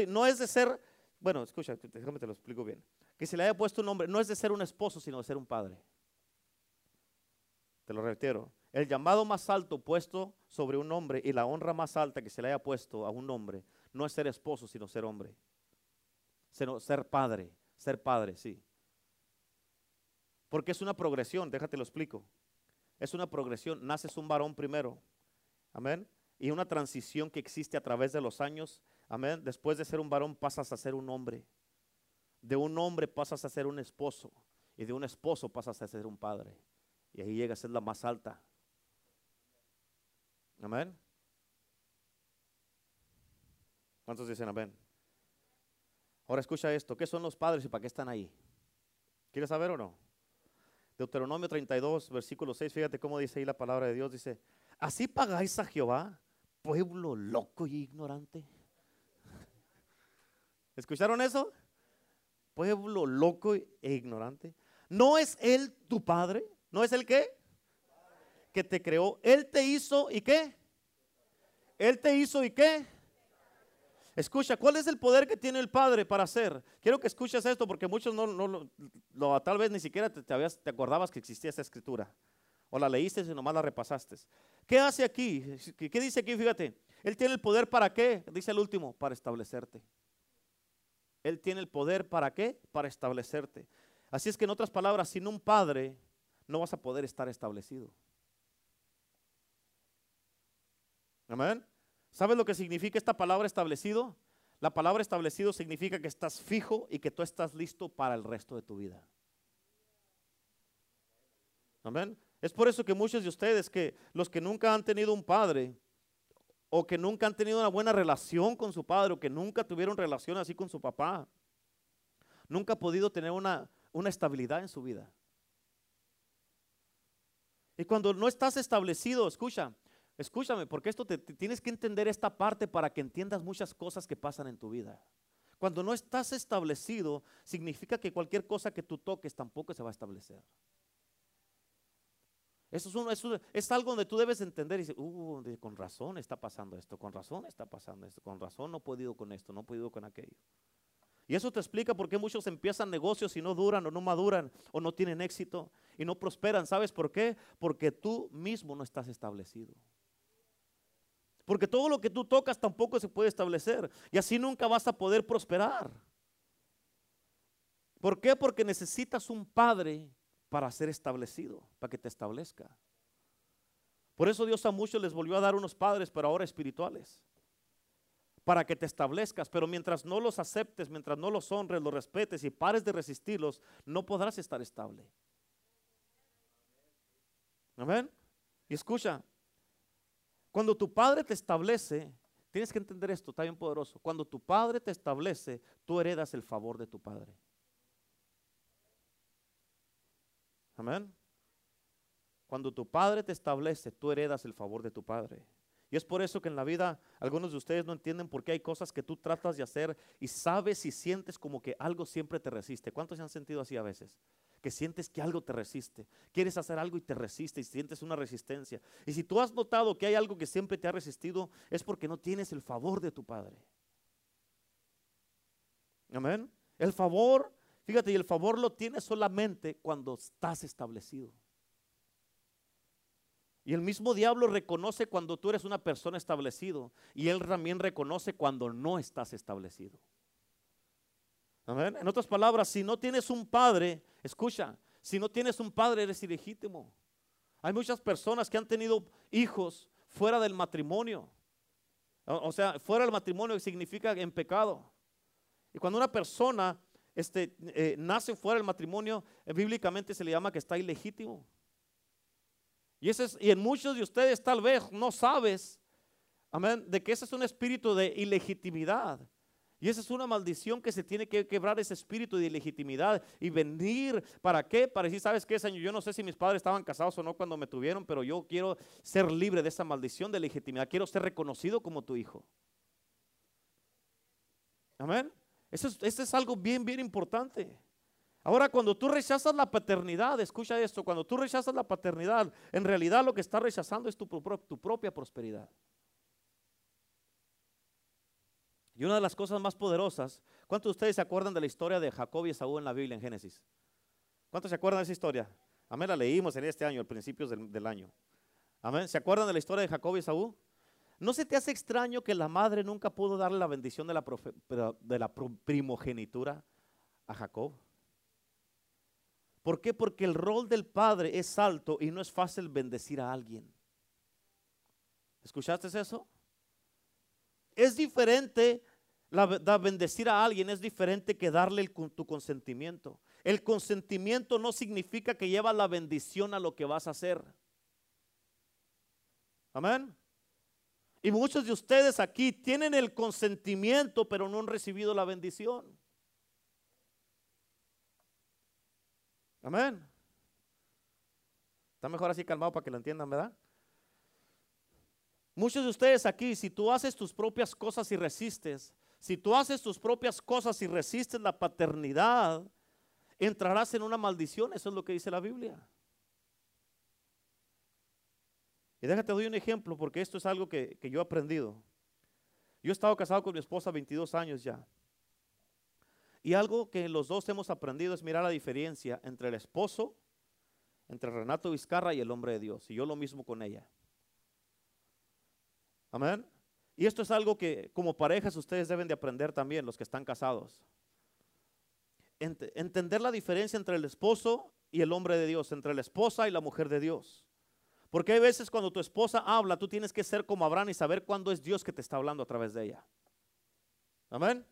no es de ser, bueno, escucha, déjame te lo explico bien que se le haya puesto un nombre, no es de ser un esposo, sino de ser un padre. Te lo reitero. El llamado más alto puesto sobre un hombre y la honra más alta que se le haya puesto a un hombre no es ser esposo, sino ser hombre. Sino ser padre, ser padre, sí. Porque es una progresión, déjate lo explico. Es una progresión. Naces un varón primero. Amén. Y una transición que existe a través de los años. Amén. Después de ser un varón pasas a ser un hombre. De un hombre pasas a ser un esposo y de un esposo pasas a ser un padre. Y ahí llega a ser la más alta. Amén. ¿Cuántos dicen amén? Ahora escucha esto. ¿Qué son los padres y para qué están ahí? ¿Quieres saber o no? Deuteronomio 32, versículo 6, fíjate cómo dice ahí la palabra de Dios. Dice, así pagáis a Jehová, pueblo loco y ignorante. ¿Escucharon eso? pueblo loco e ignorante. ¿No es Él tu Padre? ¿No es Él qué? Que te creó. Él te hizo y qué? Él te hizo y qué? Escucha, ¿cuál es el poder que tiene el Padre para hacer? Quiero que escuches esto porque muchos no, no, tal vez ni siquiera te, te acordabas que existía esa escritura. O la leíste y nomás la repasaste. ¿Qué hace aquí? ¿Qué dice aquí? Fíjate. Él tiene el poder para qué? Dice el último, para establecerte. Él tiene el poder para qué? Para establecerte. Así es que en otras palabras, sin un padre no vas a poder estar establecido. Amén. ¿Sabes lo que significa esta palabra establecido? La palabra establecido significa que estás fijo y que tú estás listo para el resto de tu vida. Amén. Es por eso que muchos de ustedes, que los que nunca han tenido un padre, o que nunca han tenido una buena relación con su padre, o que nunca tuvieron relación así con su papá. Nunca ha podido tener una, una estabilidad en su vida. Y cuando no estás establecido, escucha, escúchame, porque esto te, tienes que entender esta parte para que entiendas muchas cosas que pasan en tu vida. Cuando no estás establecido, significa que cualquier cosa que tú toques tampoco se va a establecer. Eso es, algo donde tú debes entender y decir, uh, con razón está pasando esto, con razón está pasando esto, con razón no he podido con esto, no he podido con aquello. Y eso te explica por qué muchos empiezan negocios y no duran o no maduran o no tienen éxito y no prosperan. ¿Sabes por qué? Porque tú mismo no estás establecido. Porque todo lo que tú tocas tampoco se puede establecer. Y así nunca vas a poder prosperar. ¿Por qué? Porque necesitas un padre para ser establecido, para que te establezca. Por eso Dios a muchos les volvió a dar unos padres, pero ahora espirituales para que te establezcas, pero mientras no los aceptes, mientras no los honres, los respetes y pares de resistirlos, no podrás estar estable. Amén. Y escucha, cuando tu padre te establece, tienes que entender esto, está bien poderoso. Cuando tu padre te establece, tú heredas el favor de tu padre. Amén. Cuando tu padre te establece, tú heredas el favor de tu padre. Y es por eso que en la vida algunos de ustedes no entienden por qué hay cosas que tú tratas de hacer y sabes y sientes como que algo siempre te resiste. ¿Cuántos se han sentido así a veces? Que sientes que algo te resiste. Quieres hacer algo y te resiste y sientes una resistencia. Y si tú has notado que hay algo que siempre te ha resistido, es porque no tienes el favor de tu Padre. Amén. El favor, fíjate, y el favor lo tienes solamente cuando estás establecido. Y el mismo diablo reconoce cuando tú eres una persona establecido. Y él también reconoce cuando no estás establecido. En otras palabras, si no tienes un padre, escucha, si no tienes un padre eres ilegítimo. Hay muchas personas que han tenido hijos fuera del matrimonio. O, sea, fuera del matrimonio significa en pecado. Y cuando una persona este, eh, nace fuera del matrimonio, eh, bíblicamente se le llama que está ilegítimo. Y, ese y en muchos de ustedes tal vez no sabes, amén, de que ese es un espíritu de ilegitimidad. Y esa es una maldición que se tiene que quebrar ese espíritu de ilegitimidad y venir. ¿Para qué? Para decir, ¿sabes qué, Señor? Yo no sé si mis padres estaban casados o no cuando me tuvieron, pero yo quiero ser libre de esa maldición de legitimidad. Quiero ser reconocido como tu hijo. Amén. Eso es algo bien, bien importante. Ahora, cuando tú rechazas la paternidad, escucha esto, cuando tú rechazas la paternidad, en realidad lo que estás rechazando es tu, propia prosperidad. Y una de las cosas más poderosas, ¿cuántos de ustedes se acuerdan de la historia de Jacob y Esaú en la Biblia en Génesis? ¿Cuántos se acuerdan de esa historia? Amén, la leímos en este año, a principios del, del año. Amén, ¿se acuerdan de la historia de Jacob y Esaú? ¿No se te hace extraño que la madre nunca pudo darle la bendición de la, primogenitura a Jacob? ¿Por qué? Porque el rol del padre es alto y no es fácil bendecir a alguien. ¿Escuchaste eso? Es diferente bendecir a alguien, es diferente que darle tu consentimiento. El consentimiento no significa que lleva la bendición a lo que vas a hacer. Amén. Y muchos de ustedes aquí tienen el consentimiento, pero no han recibido la bendición. Amén. Está mejor así calmado para que lo entiendan, ¿verdad? Muchos de ustedes aquí, si tú haces tus propias cosas y resistes, si tú haces tus propias cosas y resistes la paternidad, entrarás en una maldición. Eso es lo que dice la Biblia. Y déjate doy un ejemplo porque esto es algo que, que yo he aprendido. Yo he estado casado con mi esposa 22 años ya. Y algo que los dos hemos aprendido es mirar la diferencia entre el esposo, entre Renato Vizcarra y el hombre de Dios. Y yo lo mismo con ella. Amén. Y esto es algo que como parejas ustedes deben de aprender también, los que están casados. entender la diferencia entre el esposo y el hombre de Dios, entre la esposa y la mujer de Dios. Porque hay veces cuando tu esposa habla, tú tienes que ser como Abraham y saber cuándo es Dios que te está hablando a través de ella. Amén.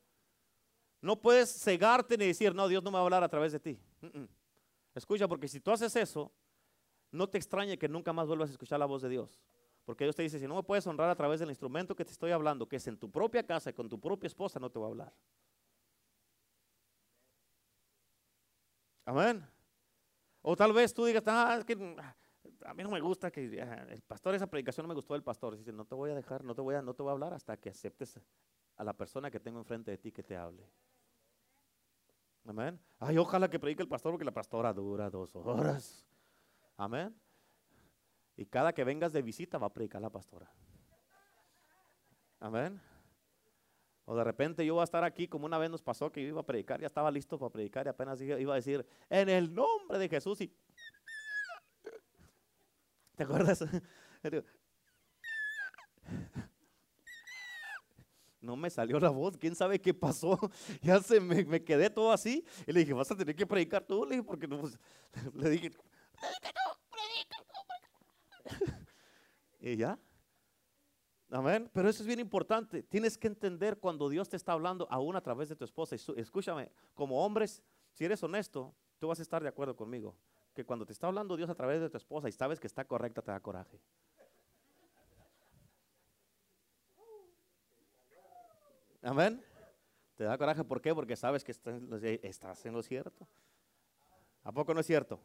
No puedes cegarte ni decir, no, Dios no me va a hablar a través de ti. Escucha, porque si tú haces eso, no te extrañe que nunca más vuelvas a escuchar la voz de Dios. Porque Dios te dice, si no me puedes honrar a través del instrumento que te estoy hablando, que es en tu propia casa y con tu propia esposa, no te va a hablar. Amén. O tal vez tú digas, ah, que a mí no me gusta que el pastor, esa predicación no me gustó del pastor. Dice, no te voy a dejar, no te voy a, no te voy a hablar hasta que aceptes a la persona que tengo enfrente de ti que te hable. Amén. Ay, ojalá que predique el pastor porque la pastora dura dos horas. Amén. Y cada que vengas de visita va a predicar la pastora. Amén. O de repente yo voy a estar aquí, como una vez nos pasó que yo iba a predicar, ya estaba listo para predicar y apenas iba a decir, en el nombre de Jesús. ¿Te acuerdas? No me salió la voz, quién sabe qué pasó. Ya se me, quedé todo así. Y le dije, vas a tener que predicar tú, le dije, porque no, pues, le dije, predica tú, predica. Y ya. Amén. Pero eso es bien importante. Tienes que entender cuando Dios te está hablando, aún a través de tu esposa. Escúchame, como hombres, si eres honesto, tú vas a estar de acuerdo conmigo. Que cuando te está hablando Dios a través de tu esposa y sabes que está correcta, te da coraje. Amén. Te da coraje, ¿por qué? Porque sabes que estás en lo cierto. ¿A poco no es cierto?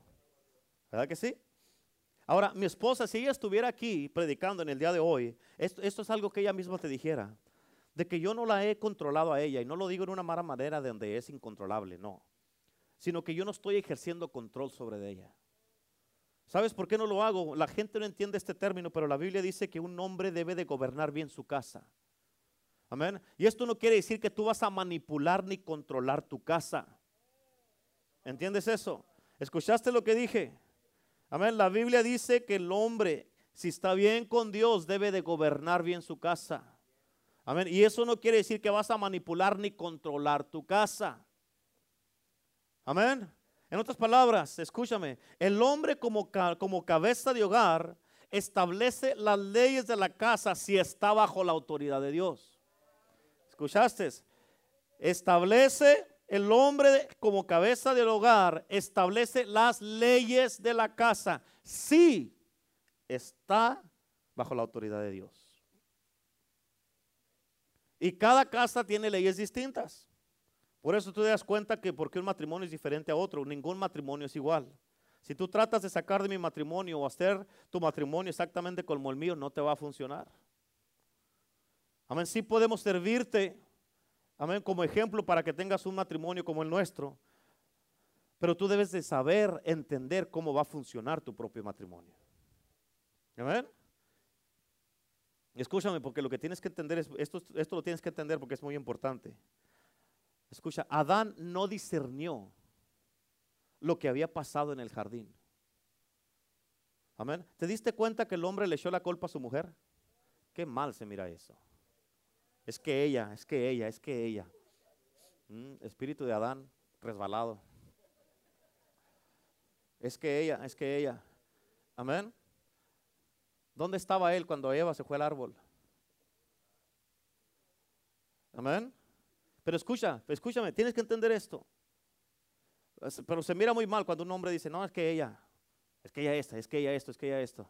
¿Verdad que sí? Ahora, mi esposa, si ella estuviera aquí predicando en el día de hoy, esto, es algo que ella misma te dijera, de que yo no la he controlado a ella, y no lo digo en una mala manera de donde es incontrolable, no, sino que yo no estoy ejerciendo control sobre ella. ¿Sabes por qué no lo hago? La gente no entiende este término, pero la Biblia dice que un hombre debe de gobernar bien su casa. Amén. Y esto no quiere decir que tú vas a manipular ni controlar tu casa. ¿Entiendes eso? ¿Escuchaste lo que dije? Amén. La Biblia dice que el hombre, si está bien con Dios, debe de gobernar bien su casa. Amén. Y eso no quiere decir que vas a manipular ni controlar tu casa. Amén. En otras palabras, escúchame, el hombre como, como cabeza de hogar establece las leyes de la casa si está bajo la autoridad de Dios. ¿Escuchaste? Establece el hombre como cabeza del hogar establece las leyes de la casa si está bajo la autoridad de Dios. Y cada casa tiene leyes distintas. Por eso tú te das cuenta que porque un matrimonio es diferente a otro, ningún matrimonio es igual. Si tú tratas de sacar de mi matrimonio o hacer tu matrimonio exactamente como el mío, no te va a funcionar. Amén, sí podemos servirte Amén, como ejemplo para que tengas un matrimonio como el nuestro. Pero tú debes de saber, entender cómo va a funcionar tu propio matrimonio. Amén. Escúchame, porque lo que tienes que entender es, esto, esto lo tienes que entender porque es muy importante. Escucha, Adán no discernió lo que había pasado en el jardín. Amén. ¿Te diste cuenta que el hombre le echó la culpa a su mujer? Qué mal se mira eso. Es que ella, es que ella, es que ella. Mm, espíritu de Adán resbalado. Es que ella, es que ella. Amén. ¿Dónde estaba él cuando Eva se fue al árbol? Amén. Pero escucha, escúchame, tienes que entender esto. Pero se mira muy mal cuando un hombre dice, no, es que ella, es que ella esta, es que ella esto, es que ella esto.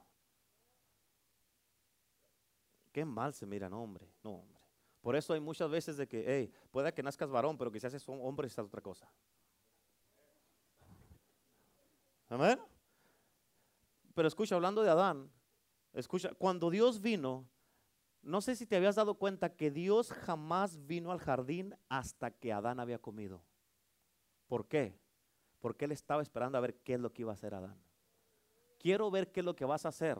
Qué mal se mira, no, hombre, no. Por eso hay muchas veces de que, hey, puede que nazcas varón, pero que si haces un hombre, es otra cosa. Amén. Pero escucha, hablando de Adán, escucha, cuando Dios vino, no sé si te habías dado cuenta que Dios jamás vino al jardín hasta que Adán había comido. ¿Por qué? Porque él estaba esperando a ver qué es lo que iba a hacer Adán. Quiero ver qué es lo que vas a hacer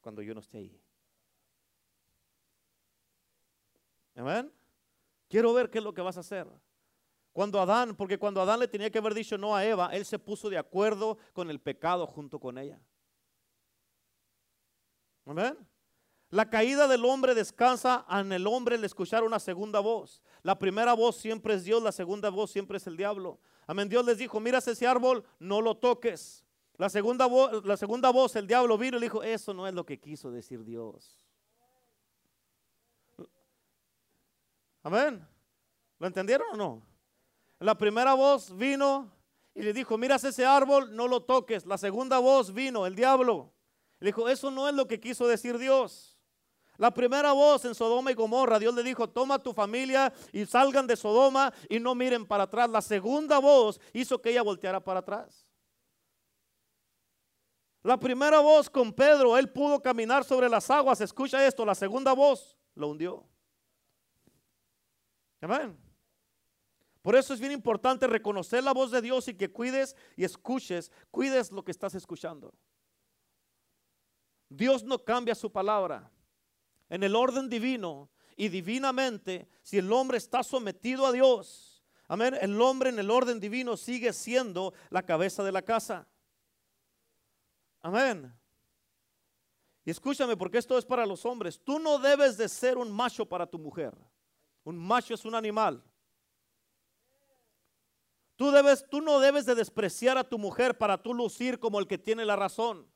cuando yo no esté ahí. Amén. Quiero ver qué es lo que vas a hacer. Cuando Adán, porque cuando Adán le tenía que haber dicho no a Eva, él se puso de acuerdo con el pecado junto con ella. Amén. La caída del hombre descansa en el hombre el escuchar una segunda voz. La primera voz siempre es Dios, la segunda voz siempre es el diablo. Amén. Dios les dijo, miras ese árbol, no lo toques. La segunda, voz, la segunda voz, el diablo vino y le dijo, eso no es lo que quiso decir Dios. Amén. ¿Lo entendieron o no? La primera voz vino y le dijo, miras ese árbol, no lo toques. La segunda voz vino, el diablo. Le dijo, eso no es lo que quiso decir Dios. La primera voz en Sodoma y Gomorra, Dios le dijo, toma tu familia y salgan de Sodoma y no miren para atrás. La segunda voz hizo que ella volteara para atrás. La primera voz con Pedro, él pudo caminar sobre las aguas. Escucha esto, la segunda voz lo hundió. Amén. Por eso es bien importante reconocer la voz de Dios y que cuides y escuches, cuides lo que estás escuchando. Dios no cambia su palabra. En el orden divino y divinamente, si el hombre está sometido a Dios, amén, el hombre en el orden divino sigue siendo la cabeza de la casa. Amén. Y escúchame, porque esto es para los hombres. Tú no debes de ser un macho para tu mujer. Un macho es un animal. Tú, debes, tú no debes de despreciar a tu mujer para tú lucir como el que tiene la razón.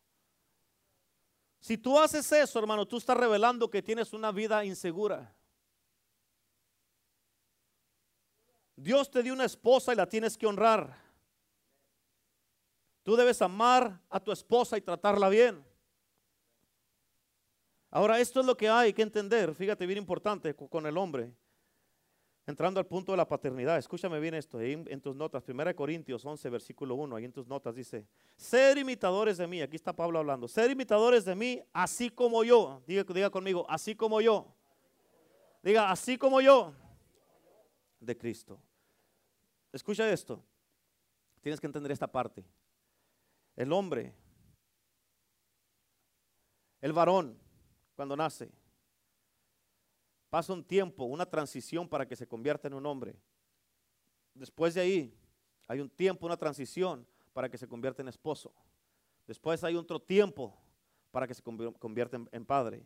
Si tú haces eso, hermano, tú estás revelando que tienes una vida insegura. Dios te dio una esposa y la tienes que honrar. Tú debes amar a tu esposa y tratarla bien. Ahora, esto es lo que hay que entender, fíjate bien importante con el hombre. Entrando al punto de la paternidad, escúchame bien esto, en, tus notas, 1 Corintios 11, versículo 1, ahí en tus notas dice, ser imitadores de mí, aquí está Pablo hablando, ser imitadores de mí, así como yo, diga, diga conmigo, así como yo, diga, así como yo, de Cristo. Escucha esto, tienes que entender esta parte. El hombre, el varón, cuando nace. Pasa un tiempo, una transición para que se convierta en un hombre. Después de ahí hay un tiempo, una transición para que se convierta en esposo. Después hay otro tiempo para que se convierta en, padre.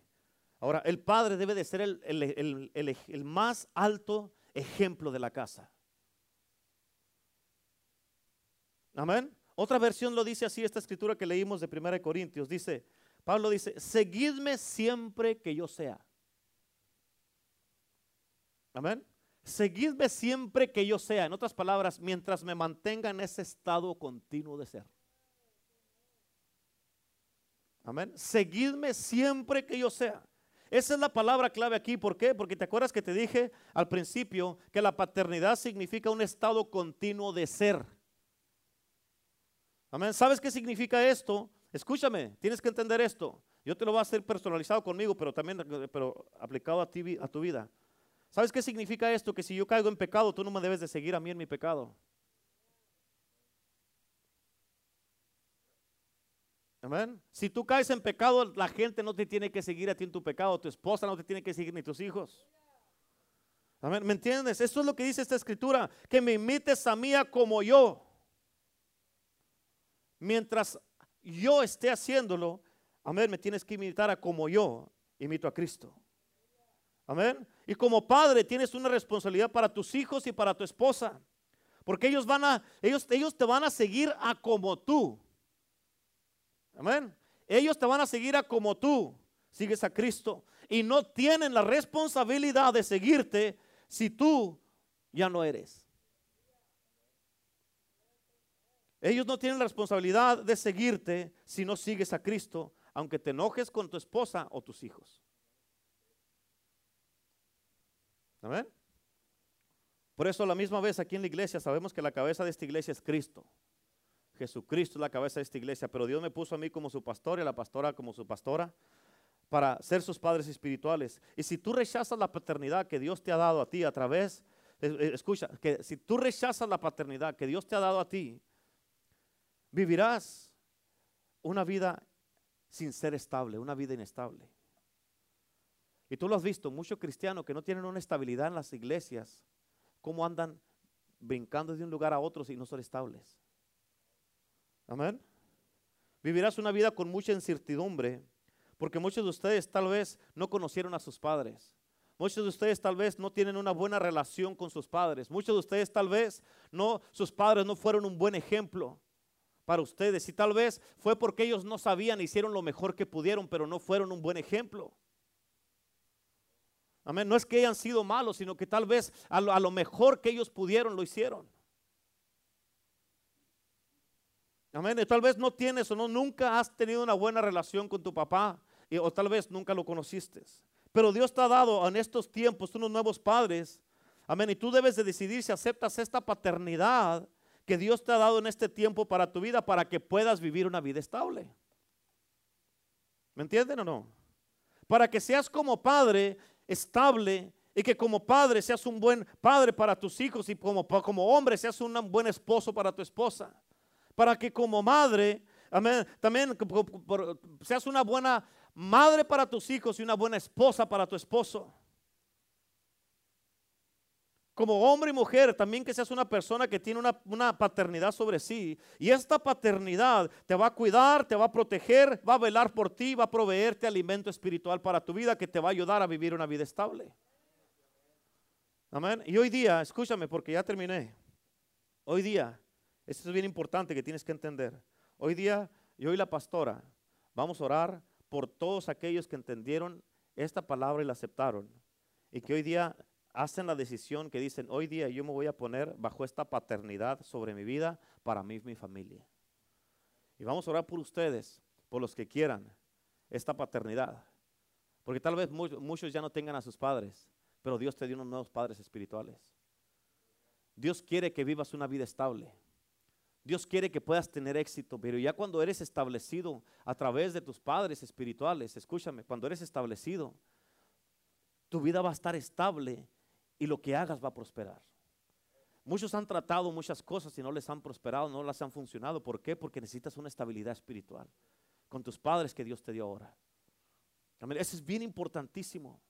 Ahora, el padre debe de ser el, el, más alto ejemplo de la casa. Amén. Otra versión lo dice así, esta escritura que leímos de 1 Corintios. Dice, Pablo dice, seguidme siempre que yo sea. Amén. Seguidme siempre que yo sea. En otras palabras, mientras me mantenga en ese estado continuo de ser. Amén. Seguidme siempre que yo sea. Esa es la palabra clave aquí. ¿Por qué? Porque te acuerdas que te dije al principio que la paternidad significa un estado continuo de ser. Amén. ¿Sabes qué significa esto? Escúchame, tienes que entender esto. Yo te lo voy a hacer personalizado conmigo, pero también pero aplicado a, ti, a tu vida. ¿Sabes qué significa esto? Que si yo caigo en pecado, tú no me debes de seguir a mí en mi pecado. Amén. Si tú caes en pecado, la gente no te tiene que seguir a ti en tu pecado. Tu esposa no te tiene que seguir ni tus hijos. Amén. ¿Me entiendes? Esto es lo que dice esta escritura. Que me imites a mí como yo. Mientras yo esté haciéndolo, amén, me tienes que imitar a como yo imito a Cristo. Amén. Y como padre tienes una responsabilidad para tus hijos y para tu esposa. Porque ellos van a, ellos, ellos te van a seguir a como tú. Amén. Ellos te van a seguir a como tú sigues a Cristo. Y no tienen la responsabilidad de seguirte si tú ya no eres. Ellos no tienen la responsabilidad de seguirte si no sigues a Cristo, aunque te enojes con tu esposa o tus hijos. Por eso la misma vez aquí en la iglesia sabemos que la cabeza de esta iglesia es Cristo. Jesucristo es la cabeza de esta iglesia, pero Dios me puso a mí como su pastor y a la pastora como su pastora para ser sus padres espirituales. Y si tú rechazas la paternidad que Dios te ha dado a ti a través, escucha, que si tú rechazas la paternidad que Dios te ha dado a ti vivirás una vida sin ser estable, una vida inestable. Y tú lo has visto, muchos cristianos que no tienen una estabilidad en las iglesias, cómo andan brincando de un lugar a otro y no son estables. Amén. Vivirás una vida con mucha incertidumbre, porque muchos de ustedes tal vez no conocieron a sus padres. Muchos de ustedes tal vez no tienen una buena relación con sus padres. Muchos de ustedes tal vez no, sus padres no fueron un buen ejemplo para ustedes. Y tal vez fue porque ellos no sabían, hicieron lo mejor que pudieron, pero no fueron un buen ejemplo. Amén. No es que hayan sido malos, sino que tal vez a lo, mejor que ellos pudieron lo hicieron. Amén. Y tal vez no tienes o no, nunca has tenido una buena relación con tu papá, o tal vez nunca lo conociste. Pero Dios te ha dado en estos tiempos unos nuevos padres. Amén. Y tú debes de decidir si aceptas esta paternidad que Dios te ha dado en este tiempo para tu vida para que puedas vivir una vida estable. ¿Me entienden o no? Para que seas como padre estable y que como padre seas un buen padre para tus hijos y como, como hombre seas un buen esposo para tu esposa. Para que como madre, amén, también seas una buena madre para tus hijos y una buena esposa para tu esposo. Como hombre y mujer, también que seas una persona que tiene una, una, paternidad sobre sí. Y esta paternidad te va a cuidar, te va a proteger, va a velar por ti, va a proveerte alimento espiritual para tu vida que te va a ayudar a vivir una vida estable. Amén. Y hoy día, escúchame porque ya terminé. Hoy día, esto es bien importante que tienes que entender. Hoy día, y la pastora vamos a orar por todos aquellos que entendieron esta palabra y la aceptaron. Y que hoy día hacen la decisión que dicen, hoy día yo me voy a poner bajo esta paternidad sobre mi vida para mí y mi familia. Y vamos a orar por ustedes, por los que quieran esta paternidad. Porque tal vez muchos ya no tengan a sus padres, pero Dios te dio unos nuevos padres espirituales. Dios quiere que vivas una vida estable. Dios quiere que puedas tener éxito, pero ya cuando eres establecido a través de tus padres espirituales, escúchame, cuando eres establecido, tu vida va a estar estable y lo que hagas va a prosperar. Muchos han tratado muchas cosas y no les han prosperado, no las han funcionado. ¿Por qué? Porque necesitas una estabilidad espiritual con tus padres que Dios te dio ahora. Eso es bien importantísimo.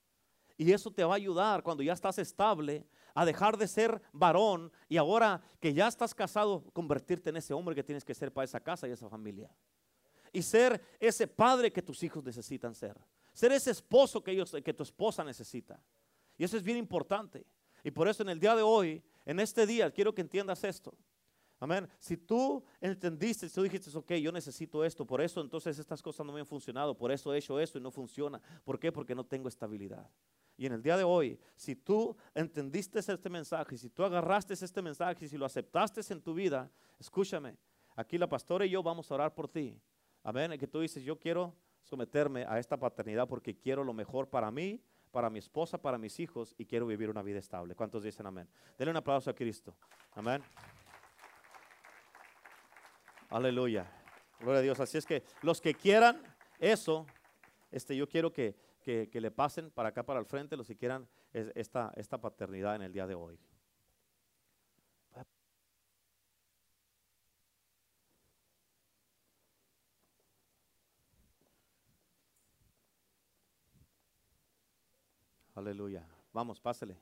Y eso te va a ayudar cuando ya estás estable a dejar de ser varón y ahora que ya estás casado, convertirte en ese hombre que tienes que ser para esa casa y esa familia. Y ser ese padre que tus hijos necesitan ser. Ser ese esposo que, ellos, que tu esposa necesita. Y eso es bien importante. Y por eso en el día de hoy, en este día, quiero que entiendas esto. Amén. Si tú entendiste, si tú dijiste, ok, yo necesito esto, por eso entonces estas cosas no me han funcionado, por eso he hecho esto y no funciona. ¿Por qué? Porque no tengo estabilidad. Y en el día de hoy, si tú entendiste este mensaje, si tú agarraste este mensaje, si lo aceptaste en tu vida, escúchame, aquí la pastora y yo vamos a orar por ti. Amén. Que tú dices, yo quiero someterme a esta paternidad porque quiero lo mejor para mí, para mi esposa, para mis hijos y quiero vivir una vida estable. ¿Cuántos dicen amén? Denle un aplauso a Cristo. Amén. Aleluya. Gloria a Dios. Así es que los que quieran eso, este, yo quiero que, que, le pasen para acá, para el frente, los que quieran esta, esta paternidad en el día de hoy. Aleluya. Vamos, pásele.